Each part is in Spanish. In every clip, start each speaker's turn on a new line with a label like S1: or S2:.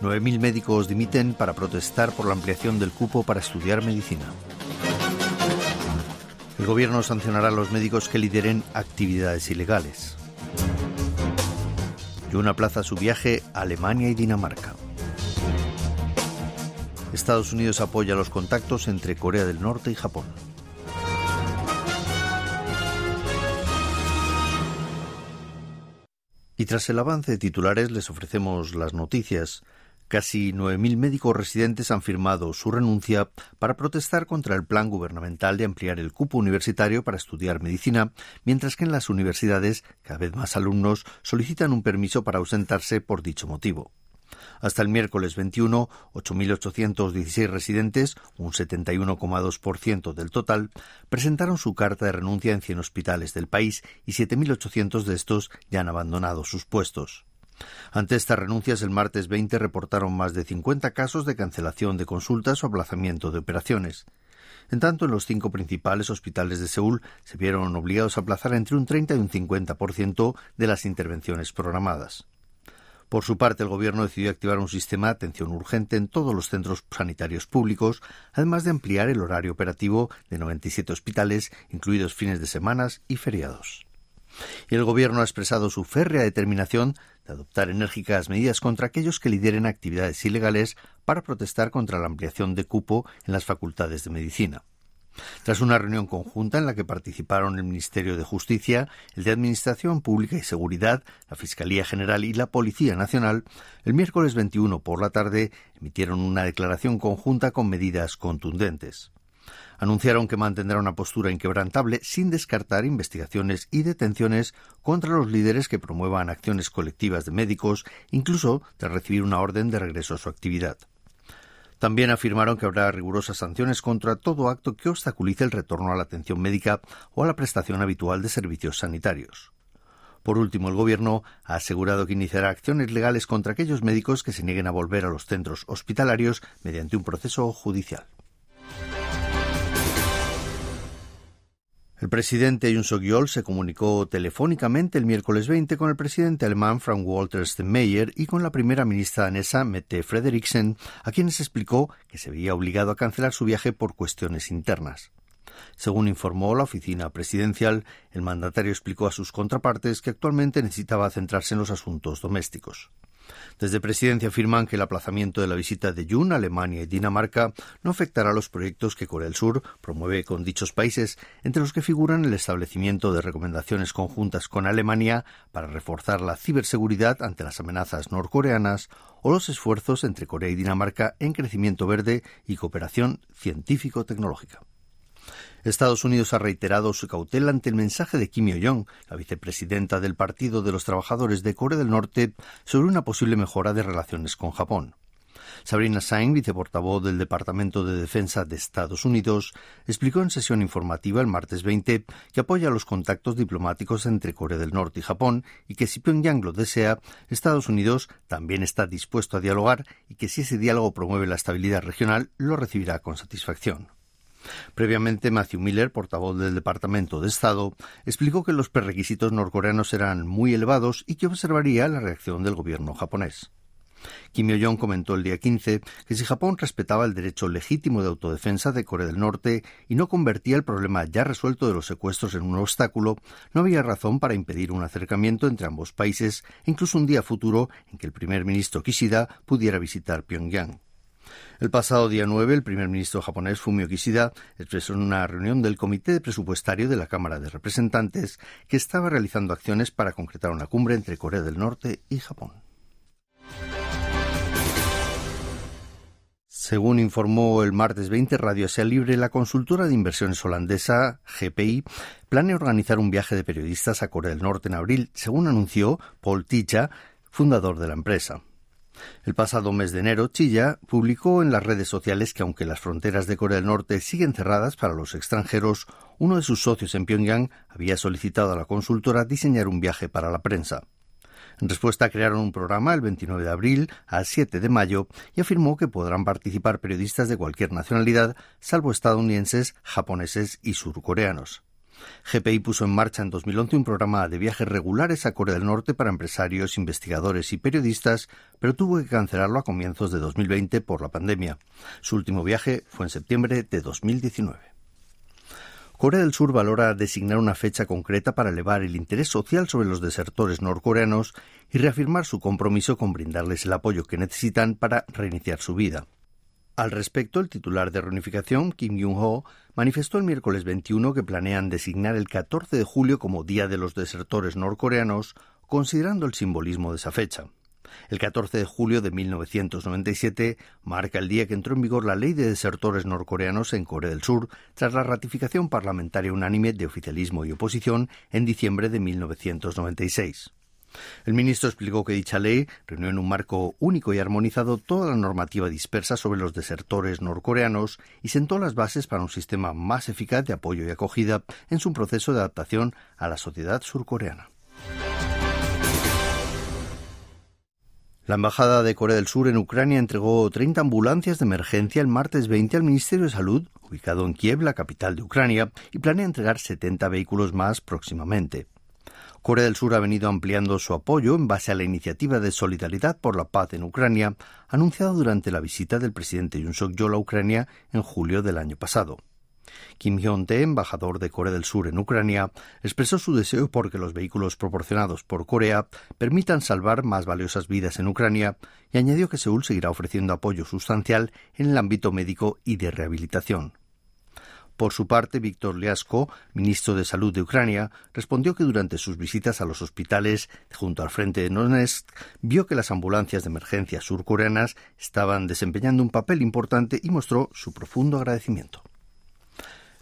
S1: 9.000 médicos dimiten para protestar por la ampliación del cupo para estudiar medicina. El gobierno sancionará a los médicos que lideren actividades ilegales. Y una plaza su viaje a Alemania y Dinamarca. Estados Unidos apoya los contactos entre Corea del Norte y Japón. Y tras el avance de titulares les ofrecemos las noticias. Casi 9.000 médicos residentes han firmado su renuncia para protestar contra el plan gubernamental de ampliar el cupo universitario para estudiar medicina, mientras que en las universidades cada vez más alumnos solicitan un permiso para ausentarse por dicho motivo. Hasta el miércoles 21, 8.816 residentes, un 71,2% del total, presentaron su carta de renuncia en 100 hospitales del país y 7.800 de estos ya han abandonado sus puestos. Ante estas renuncias, el martes 20 reportaron más de 50 casos de cancelación de consultas o aplazamiento de operaciones. En tanto, en los cinco principales hospitales de Seúl se vieron obligados a aplazar entre un 30 y un 50% de las intervenciones programadas. Por su parte, el Gobierno decidió activar un sistema de atención urgente en todos los centros sanitarios públicos, además de ampliar el horario operativo de 97 hospitales, incluidos fines de semanas y feriados y el Gobierno ha expresado su férrea determinación de adoptar enérgicas medidas contra aquellos que lideren actividades ilegales para protestar contra la ampliación de cupo en las facultades de medicina. Tras una reunión conjunta en la que participaron el Ministerio de Justicia, el de Administración Pública y Seguridad, la Fiscalía General y la Policía Nacional, el miércoles 21 por la tarde emitieron una declaración conjunta con medidas contundentes anunciaron que mantendrá una postura inquebrantable sin descartar investigaciones y detenciones contra los líderes que promuevan acciones colectivas de médicos, incluso tras recibir una orden de regreso a su actividad. También afirmaron que habrá rigurosas sanciones contra todo acto que obstaculice el retorno a la atención médica o a la prestación habitual de servicios sanitarios. Por último, el Gobierno ha asegurado que iniciará acciones legales contra aquellos médicos que se nieguen a volver a los centros hospitalarios mediante un proceso judicial. El presidente Jun suk se comunicó telefónicamente el miércoles 20 con el presidente alemán Frank-Walter Steinmeier y con la primera ministra danesa Mette Frederiksen, a quienes explicó que se veía obligado a cancelar su viaje por cuestiones internas. Según informó la oficina presidencial, el mandatario explicó a sus contrapartes que actualmente necesitaba centrarse en los asuntos domésticos. Desde Presidencia afirman que el aplazamiento de la visita de Jun a Alemania y Dinamarca no afectará a los proyectos que Corea del Sur promueve con dichos países, entre los que figuran el establecimiento de recomendaciones conjuntas con Alemania para reforzar la ciberseguridad ante las amenazas norcoreanas o los esfuerzos entre Corea y Dinamarca en crecimiento verde y cooperación científico-tecnológica. Estados Unidos ha reiterado su cautela ante el mensaje de Kim Yo-jong, la vicepresidenta del Partido de los Trabajadores de Corea del Norte, sobre una posible mejora de relaciones con Japón. Sabrina Sain, viceportavoz del Departamento de Defensa de Estados Unidos, explicó en sesión informativa el martes 20 que apoya los contactos diplomáticos entre Corea del Norte y Japón y que si Pyongyang lo desea, Estados Unidos también está dispuesto a dialogar y que si ese diálogo promueve la estabilidad regional, lo recibirá con satisfacción. Previamente, Matthew Miller, portavoz del Departamento de Estado, explicó que los prerequisitos norcoreanos eran muy elevados y que observaría la reacción del gobierno japonés. Kim Yo-jong comentó el día 15 que si Japón respetaba el derecho legítimo de autodefensa de Corea del Norte y no convertía el problema ya resuelto de los secuestros en un obstáculo, no había razón para impedir un acercamiento entre ambos países, incluso un día futuro en que el primer ministro Kishida pudiera visitar Pyongyang. El pasado día 9, el primer ministro japonés Fumio Kishida expresó en una reunión del Comité Presupuestario de la Cámara de Representantes que estaba realizando acciones para concretar una cumbre entre Corea del Norte y Japón. Según informó el martes 20 Radio Asia Libre, la consultora de inversiones holandesa GPI planea organizar un viaje de periodistas a Corea del Norte en abril, según anunció Paul Ticha, fundador de la empresa. El pasado mes de enero, Chilla publicó en las redes sociales que aunque las fronteras de Corea del Norte siguen cerradas para los extranjeros, uno de sus socios en Pyongyang había solicitado a la consultora diseñar un viaje para la prensa. En respuesta, crearon un programa el 29 de abril al 7 de mayo y afirmó que podrán participar periodistas de cualquier nacionalidad, salvo estadounidenses, japoneses y surcoreanos. GPI puso en marcha en 2011 un programa de viajes regulares a Corea del Norte para empresarios, investigadores y periodistas, pero tuvo que cancelarlo a comienzos de 2020 por la pandemia. Su último viaje fue en septiembre de 2019. Corea del Sur valora designar una fecha concreta para elevar el interés social sobre los desertores norcoreanos y reafirmar su compromiso con brindarles el apoyo que necesitan para reiniciar su vida. Al respecto, el titular de reunificación, Kim Jong-ho, manifestó el miércoles 21 que planean designar el 14 de julio como Día de los Desertores Norcoreanos, considerando el simbolismo de esa fecha. El 14 de julio de 1997 marca el día que entró en vigor la ley de desertores norcoreanos en Corea del Sur, tras la ratificación parlamentaria unánime de oficialismo y oposición en diciembre de 1996. El ministro explicó que dicha ley reunió en un marco único y armonizado toda la normativa dispersa sobre los desertores norcoreanos y sentó las bases para un sistema más eficaz de apoyo y acogida en su proceso de adaptación a la sociedad surcoreana. La Embajada de Corea del Sur en Ucrania entregó 30 ambulancias de emergencia el martes 20 al Ministerio de Salud, ubicado en Kiev, la capital de Ucrania, y planea entregar 70 vehículos más próximamente. Corea del Sur ha venido ampliando su apoyo en base a la iniciativa de solidaridad por la paz en Ucrania, anunciada durante la visita del presidente Yoon Suk-yeol a Ucrania en julio del año pasado. Kim Hyun-tae, embajador de Corea del Sur en Ucrania, expresó su deseo por que los vehículos proporcionados por Corea permitan salvar más valiosas vidas en Ucrania y añadió que Seúl seguirá ofreciendo apoyo sustancial en el ámbito médico y de rehabilitación. Por su parte, Víctor Liasko, ministro de Salud de Ucrania, respondió que durante sus visitas a los hospitales junto al frente de Donetsk vio que las ambulancias de emergencia surcoreanas estaban desempeñando un papel importante y mostró su profundo agradecimiento.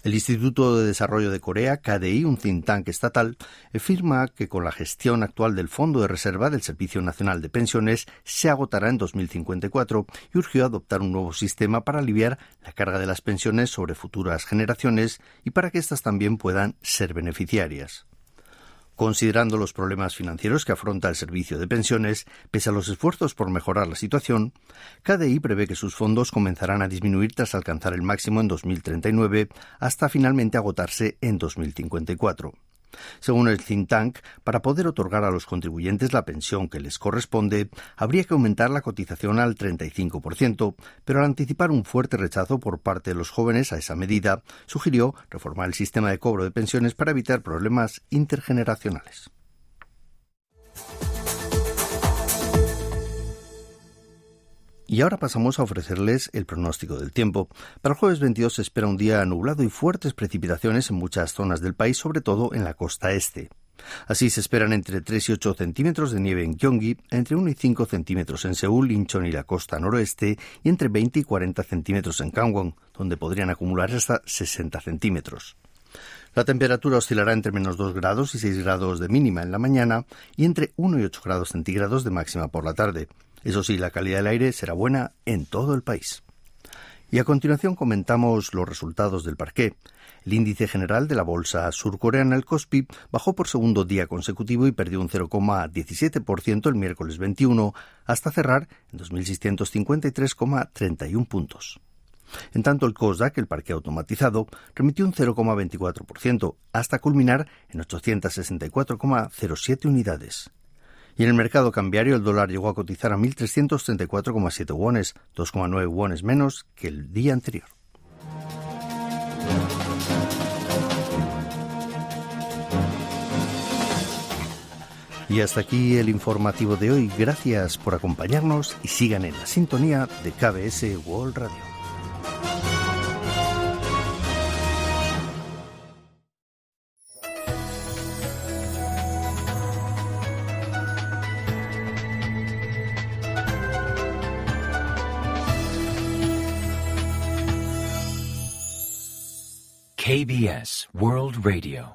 S1: El Instituto de Desarrollo de Corea, KDI, un think tank estatal, afirma que con la gestión actual del Fondo de Reserva del Servicio Nacional de Pensiones se agotará en 2054 y urgió adoptar un nuevo sistema para aliviar la carga de las pensiones sobre futuras generaciones y para que éstas también puedan ser beneficiarias. Considerando los problemas financieros que afronta el servicio de pensiones, pese a los esfuerzos por mejorar la situación, KDI prevé que sus fondos comenzarán a disminuir tras alcanzar el máximo en 2039 hasta finalmente agotarse en 2054. Según el think tank, para poder otorgar a los contribuyentes la pensión que les corresponde, habría que aumentar la cotización al 35%, pero al anticipar un fuerte rechazo por parte de los jóvenes a esa medida, sugirió reformar el sistema de cobro de pensiones para evitar problemas intergeneracionales. Y ahora pasamos a ofrecerles el pronóstico del tiempo. Para el jueves 22 se espera un día nublado y fuertes precipitaciones en muchas zonas del país, sobre todo en la costa este. Así se esperan entre 3 y 8 centímetros de nieve en Gyeonggi, entre 1 y 5 centímetros en Seúl, Incheon y la costa noroeste, y entre 20 y 40 centímetros en Gangwon, donde podrían acumular hasta 60 centímetros. La temperatura oscilará entre menos 2 grados y 6 grados de mínima en la mañana y entre 1 y 8 grados centígrados de máxima por la tarde. Eso sí, la calidad del aire será buena en todo el país. Y a continuación comentamos los resultados del parqué. El índice general de la bolsa surcoreana, el Kospi, bajó por segundo día consecutivo y perdió un 0,17% el miércoles 21, hasta cerrar en 2.653,31 puntos. En tanto, el Kosdaq, el parque automatizado, remitió un 0,24%, hasta culminar en 864,07 unidades. Y en el mercado cambiario el dólar llegó a cotizar a 1.334,7 wones, 2,9 wones menos que el día anterior. Y hasta aquí el informativo de hoy. Gracias por acompañarnos y sigan en la sintonía de KBS World Radio.
S2: KBS World Radio.